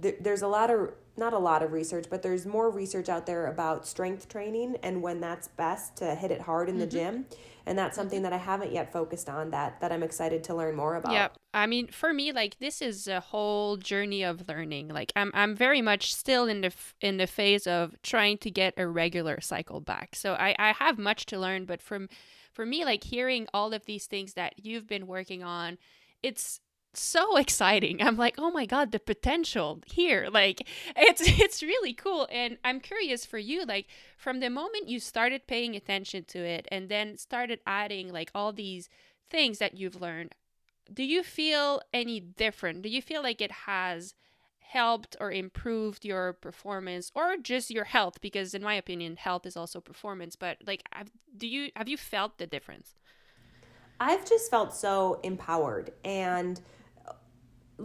S1: th- there's a lot of not a lot of research, but there's more research out there about strength training and when that's best to hit it hard in mm-hmm. the gym. And that's something mm-hmm. that I haven't yet focused on that that I'm excited to learn more about.
S2: Yeah. I mean, for me like this is a whole journey of learning. Like I'm I'm very much still in the in the phase of trying to get a regular cycle back. So I I have much to learn, but from for me like hearing all of these things that you've been working on, it's so exciting. I'm like, "Oh my god, the potential here." Like it's it's really cool and I'm curious for you like from the moment you started paying attention to it and then started adding like all these things that you've learned, do you feel any different? Do you feel like it has helped or improved your performance or just your health because in my opinion health is also performance but like do you have you felt the difference
S1: I've just felt so empowered and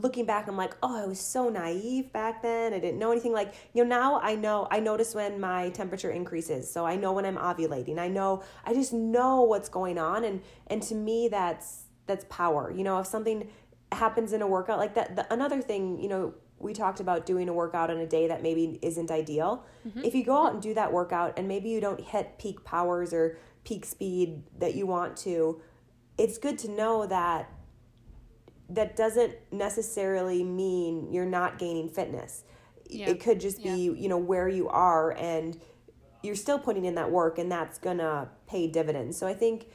S1: looking back i'm like oh i was so naive back then. I didn't know anything. Like you know now i know i notice when my temperature increases. So i know when i'm ovulating. I know i just know what's going on. And and to me that's that's power. You know if something happens in a workout like that the, another thing you know we talked about doing a workout on a day that maybe isn't ideal. Mm-hmm. if you go out and do that workout and maybe you don't hit peak powers or peak speed that you want to it's good to know that that doesn't necessarily mean you're not gaining fitness. Yeah. It could just be, yeah. you know, where you are and you're still putting in that work and that's going to pay dividends. So I think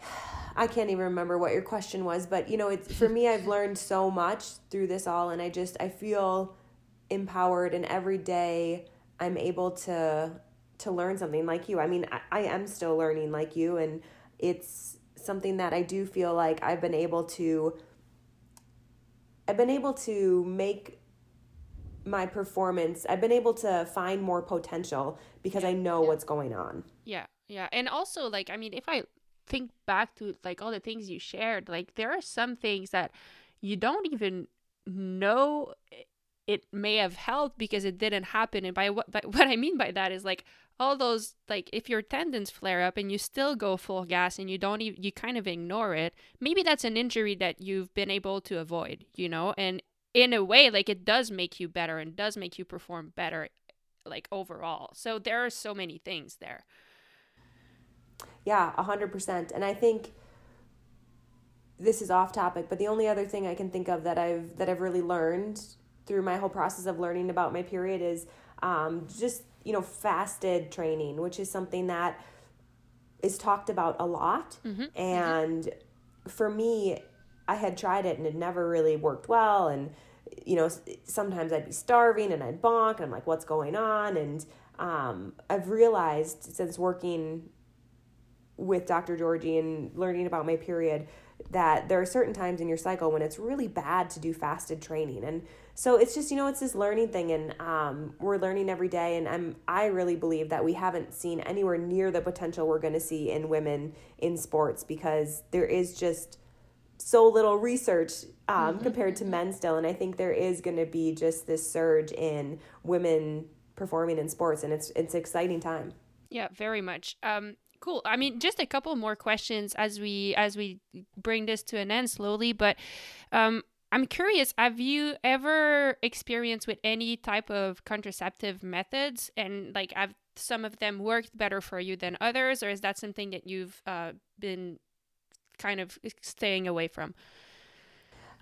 S1: I can't even remember what your question was, but you know, it's for me I've learned so much through this all and I just I feel empowered and every day I'm able to to learn something like you. I mean, I, I am still learning like you and it's something that I do feel like I've been able to I've been able to make my performance I've been able to find more potential because I know yeah. what's going on.
S2: Yeah. Yeah. And also like I mean if I think back to like all the things you shared, like there are some things that you don't even know it may have helped because it didn't happen. And by what by, what I mean by that is like all those like if your tendons flare up and you still go full gas and you don't even you kind of ignore it maybe that's an injury that you've been able to avoid you know? And in a way like it does make you better and does make you perform better like overall. So there are so many things there.
S1: Yeah 100% and i think this is off topic but the only other thing i can think of that i've that i've really learned through my whole process of learning about my period is um, just you know, fasted training, which is something that is talked about a lot. Mm-hmm. mm-hmm. And mm-hmm. for me, I had tried it and it never really worked well. And, you know, sometimes I'd be starving and I'd bonk and I'm like, what's going on? And um, I've realized since working with Dr. Georgie and learning about my period that there are certain times in your cycle when it's really bad to do fasted training. And so it's just you know it's this learning thing and um, we're learning every day and I'm I really believe that we haven't seen anywhere near the potential we're going to see in women in sports because there is just so little research um, mm-hmm. compared to men still and I think there is going to be just this surge in women performing in sports and it's it's exciting time.
S2: Yeah, very much. Um, cool i mean just a couple more questions as we as we bring this to an end slowly but um I'm curious, have you ever experienced with any type of contraceptive methods and like have some of them worked better for you than others or is that something that you've uh, been kind of staying away from?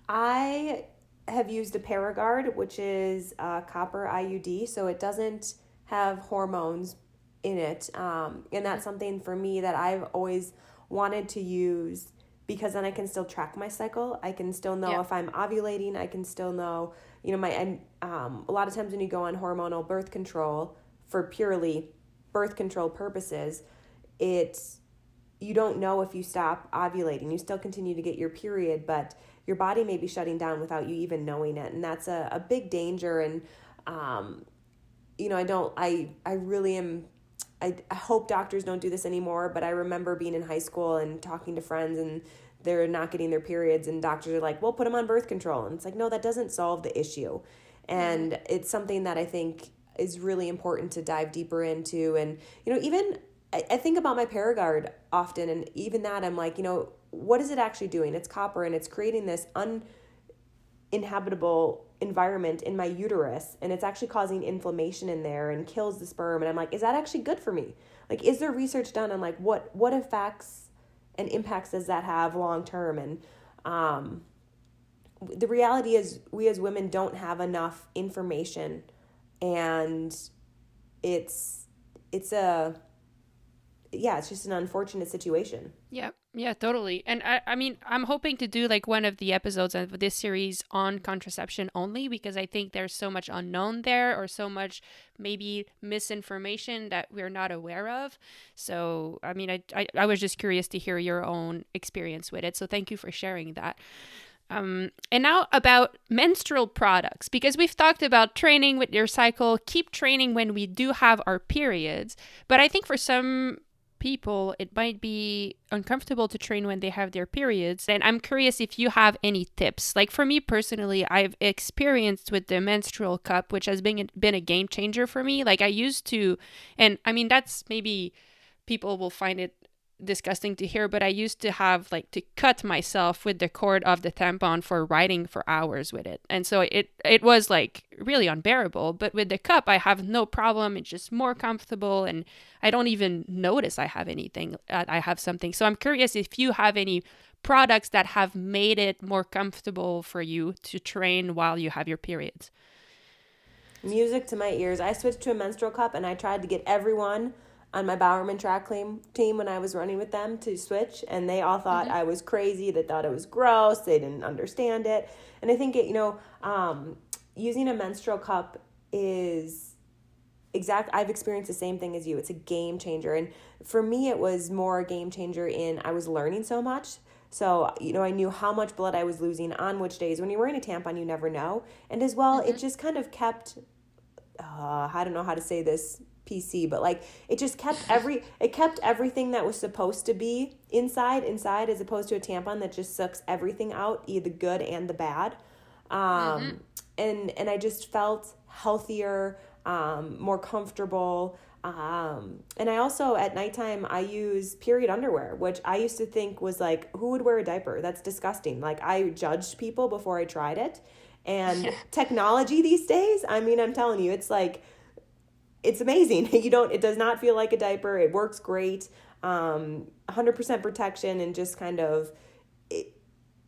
S1: I have used a Paragard, which is a copper IUD, so it doesn't have hormones in it. Um, and that's something for me that I've always wanted to use because then I can still track my cycle. I can still know yeah. if I'm ovulating. I can still know, you know, my and um, a lot of times when you go on hormonal birth control for purely birth control purposes, it's you don't know if you stop ovulating. You still continue to get your period, but your body may be shutting down without you even knowing it, and that's a, a big danger. And um, you know, I don't. I I really am I, I hope doctors don't do this anymore, but I remember being in high school and talking to friends and they're not getting their periods and doctors are like, well, put them on birth control. And it's like, no, that doesn't solve the issue. And mm-hmm. it's something that I think is really important to dive deeper into. And, you know, even I, I think about my Paragard often, and even that, I'm like, you know, what is it actually doing? It's copper and it's creating this uninhabitable environment in my uterus and it's actually causing inflammation in there and kills the sperm. And I'm like is that actually good for me? Like is there research done on like what what effects and impacts does that have long term? And um the reality is we as women don't have enough information and it's it's a yeah it's just an unfortunate situation
S2: yeah yeah, totally. And I, I mean, I'm hoping to do like one of the episodes of this series on contraception only because I think there's so much unknown there or so much maybe misinformation that we're not aware of. So, I mean, I, I, I was just curious to hear your own experience with it. So, thank you for sharing that. Um, and now about menstrual products, because we've talked about training with your cycle, keep training when we do have our periods. But I think for some people it might be uncomfortable to train when they have their periods. And i'm curious if you have any tips. Like for me personally i've experienced with the menstrual cup which has been been a game changer for me. Like i used to and i mean that's maybe people will find it disgusting to hear, but I used to have like to cut myself with the cord of the tampon for writing for hours with it. And so it it was like really unbearable, but with the cup I have no problem. It's just more comfortable and I don't even notice I have anything uh, I have something. So I'm curious if you have any products that have made it more comfortable for you to train while you have your periods.
S1: Music to my ears. I switched to a menstrual cup and I tried to get everyone on my Bowerman track team when I was running with them to switch, and they all thought mm-hmm. I was crazy. They thought it was gross. They didn't understand it, and I think it, you know, um, using a menstrual cup is exact. I've experienced the same thing as you. It's a game changer, and for me, it was more a game changer in I was learning so much. So, you know, I knew how much blood I was losing on which days. When you're wearing a tampon, you never know. And as well, mm-hmm. it just kind of kept, uh, I don't know how to say this PC, but like it just kept every it kept everything that was supposed to be inside inside as opposed to a tampon that just sucks everything out, either the good and the bad. Um, mm-hmm. and and I just felt healthier, um, more comfortable. Um, and I also at nighttime I use period underwear, which I used to think was like who would wear a diaper? That's disgusting. Like I judged people before I tried it. And technology these days, I mean, I'm telling you, it's like it's amazing. You don't it does not feel like a diaper. It works great. Um 100% protection and just kind of it,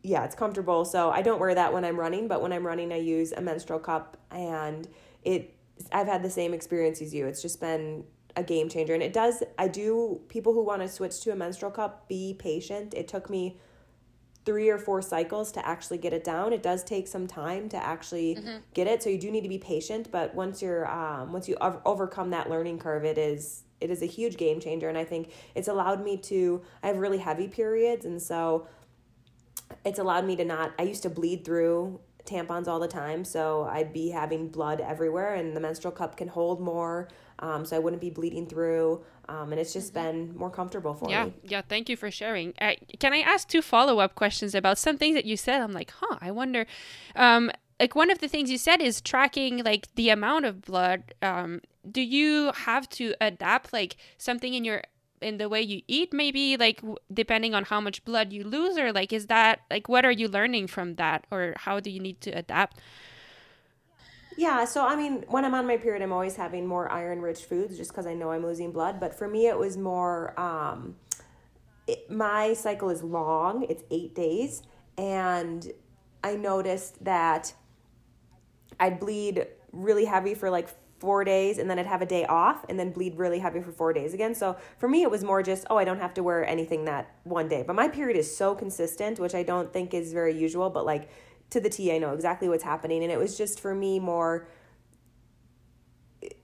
S1: yeah, it's comfortable. So I don't wear that when I'm running, but when I'm running I use a menstrual cup and it I've had the same experience as you. It's just been a game changer and it does I do people who want to switch to a menstrual cup be patient. It took me three or four cycles to actually get it down. It does take some time to actually mm-hmm. get it, so you do need to be patient. But once you're um, once you ov- overcome that learning curve, it is it is a huge game changer, and I think it's allowed me to. I have really heavy periods, and so it's allowed me to not. I used to bleed through tampons all the time, so I'd be having blood everywhere, and the menstrual cup can hold more, um, so I wouldn't be bleeding through. Um, and it's just mm-hmm. been more comfortable for
S2: yeah,
S1: me.
S2: Yeah, yeah. thank you for sharing. Uh, can I ask two follow up questions about some things that you said? I'm like, huh, I wonder. Um, like one of the things you said is tracking like the amount of blood. Um, do you have to adapt like something in your in the way you eat maybe like w- depending on how much blood you lose or like is that like what are you learning from that or how do you need to adapt
S1: yeah, so I mean, when I'm on my period, I'm always having more iron rich foods just because I know I'm losing blood. But for me, it was more, um, it, my cycle is long, it's eight days. And I noticed that I'd bleed really heavy for like four days and then I'd have a day off and then bleed really heavy for four days again. So for me, it was more just, oh, I don't have to wear anything that one day. But my period is so consistent, which I don't think is very usual, but like to the T, I know exactly what's happening. And it was just for me more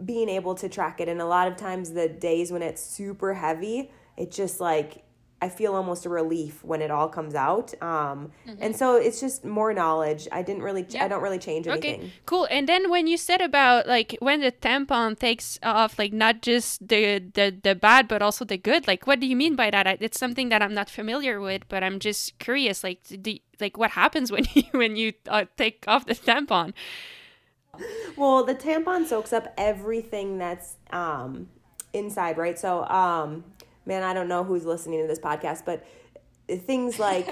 S1: being able to track it. And a lot of times, the days when it's super heavy, it just like I feel almost a relief when it all comes out. Um, mm-hmm. And so it's just more knowledge. I didn't really, yeah. I don't really change anything.
S2: Okay, cool. And then when you said about like when the tampon takes off, like not just the, the, the bad, but also the good, like what do you mean by that? It's something that I'm not familiar with, but I'm just curious, like, do, like what happens when you, when you uh, take off the tampon?
S1: Well, the tampon soaks up everything that's um, inside, right? So, um, man, I don't know who's listening to this podcast, but things like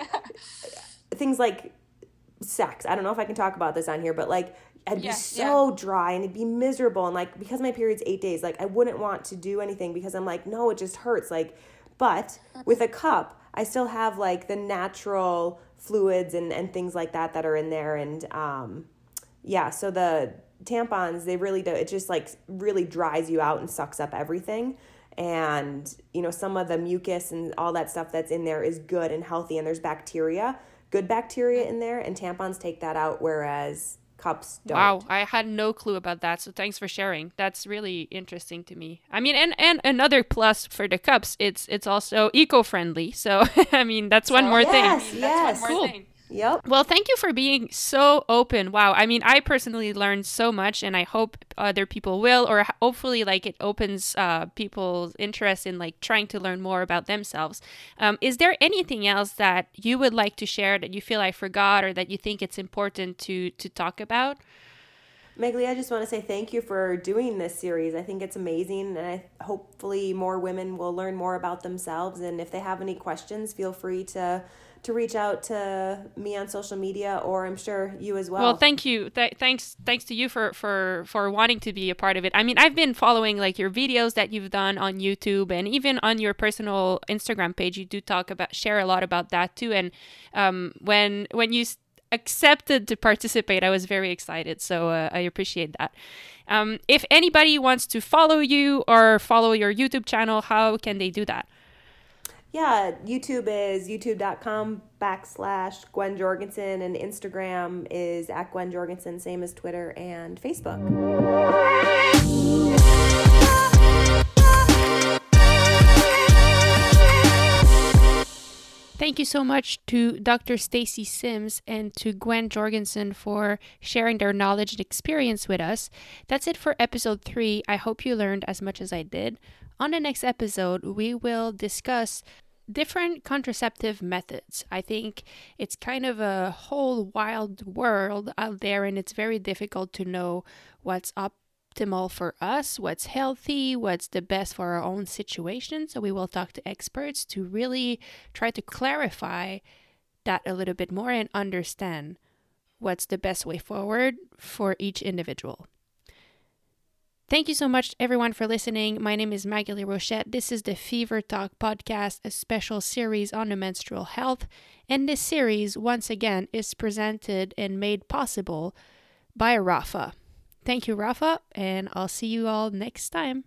S1: things like sex. I don't know if I can talk about this on here, but like I'd be so yeah. dry and it'd be miserable and like because my period's 8 days, like I wouldn't want to do anything because I'm like, no, it just hurts. Like but with a cup, I still have like the natural fluids and and things like that that are in there and um yeah, so the tampons, they really do it just like really dries you out and sucks up everything and you know some of the mucus and all that stuff that's in there is good and healthy and there's bacteria good bacteria in there and tampons take that out whereas cups don't.
S2: Wow, I had no clue about that. So thanks for sharing. That's really interesting to me. I mean, and and another plus for the cups, it's it's also eco-friendly. So I mean, that's one more
S1: yes,
S2: thing.
S1: Yes,
S2: cool. Thing.
S1: Yep.
S2: Well, thank you for being so open. Wow. I mean, I personally learned so much, and I hope other people will, or hopefully, like, it opens uh, people's interest in like trying to learn more about themselves. Um, is there anything else that you would like to share that you feel I forgot, or that you think it's important to to talk about?
S1: Maghalie, I just want to say thank you for doing this series. I think it's amazing, and I, hopefully more women will learn more about themselves. And if they have any questions, feel free to to reach out to me on social media, or I'm sure you as well.
S2: Well, thank you. Th- thanks, thanks to you for for for wanting to be a part of it. I mean, I've been following like your videos that you've done on YouTube, and even on your personal Instagram page, you do talk about share a lot about that too. And um, when when you accepted to participate, I was very excited. So uh, I appreciate that. Um, if anybody wants to follow you or follow your YouTube channel, how can they do that?
S1: Yeah, YouTube is youtube.com backslash Gwen Jorgensen, and Instagram is at Gwen Jorgensen, same as Twitter and Facebook.
S2: Thank you so much to Dr. Stacy Sims and to Gwen Jorgensen for sharing their knowledge and experience with us. That's it for episode 3. I hope you learned as much as I did. On the next episode, we will discuss different contraceptive methods. I think it's kind of a whole wild world out there, and it's very difficult to know what's optimal for us, what's healthy, what's the best for our own situation. So we will talk to experts to really try to clarify that a little bit more and understand what's the best way forward for each individual. Thank you so much, everyone, for listening. My name is Maghalie Rochette. This is the Fever Talk podcast, a special series on the menstrual health. And this series, once again, is presented and made possible by Rapha. Thank you, Rapha, and I'll see you all next time.